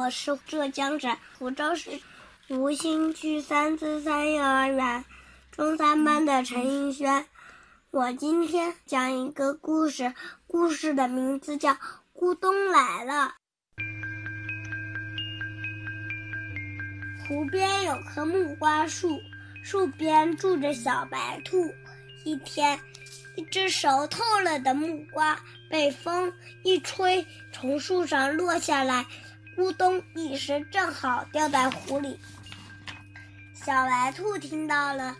我是浙江省湖州市吴兴区三四三幼儿园中三班的陈映轩。我今天讲一个故事，故事的名字叫《咕咚来了》。湖边有棵木瓜树，树边住着小白兔。一天，一只熟透了的木瓜被风一吹，从树上落下来。咕咚一声，正好掉在湖里。小白兔听到了，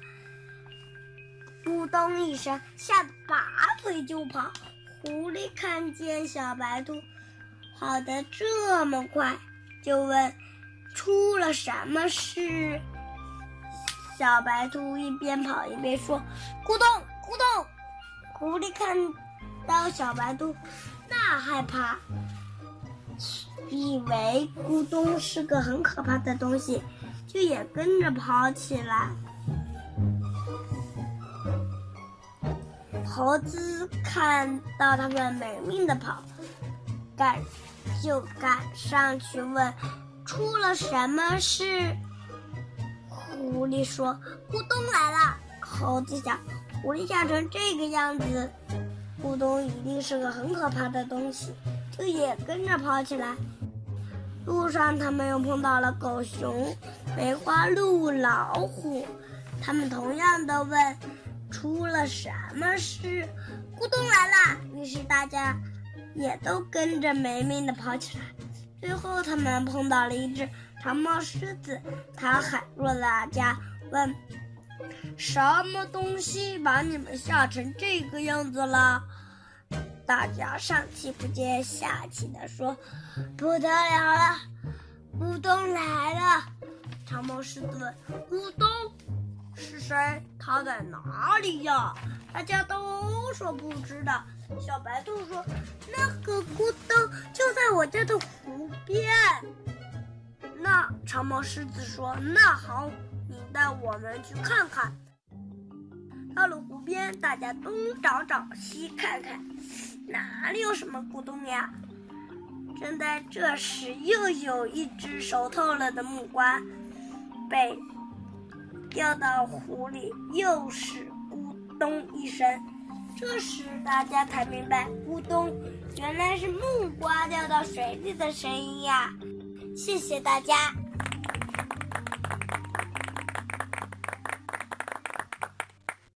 咕咚一声，吓得拔腿就跑。狐狸看见小白兔跑得这么快，就问：“出了什么事？”小白兔一边跑一边说：“咕咚，咕咚。”狐狸看到小白兔，那害怕。以为咕咚是个很可怕的东西，就也跟着跑起来。猴子看到他们没命的跑，赶就赶上去问：“出了什么事？”狐狸说：“咕咚来了。”猴子想：狐狸吓成这个样子，咕咚一定是个很可怕的东西，就也跟着跑起来。路上，他们又碰到了狗熊、梅花鹿、老虎，他们同样的问：“出了什么事？”咕咚来了，于是大家也都跟着没命的跑起来。最后，他们碰到了一只长毛狮子，它喊住了大家，问：“什么东西把你们吓成这个样子了？”大家上气不接下气的说：“不得了了，咕咚来了！”长毛狮子问：“咕咚是谁？他在哪里呀？”大家都说不知道。小白兔说：“那个咕咚就在我家的湖边。”那长毛狮子说：“那好，带我们去看看。”到了湖边，大家东找找，西看看。哪里有什么咕咚呀？正在这时，又有一只熟透了的木瓜被掉到湖里，又是咕咚一声。这时大家才明白，咕咚原来是木瓜掉到水里的声音呀！谢谢大家。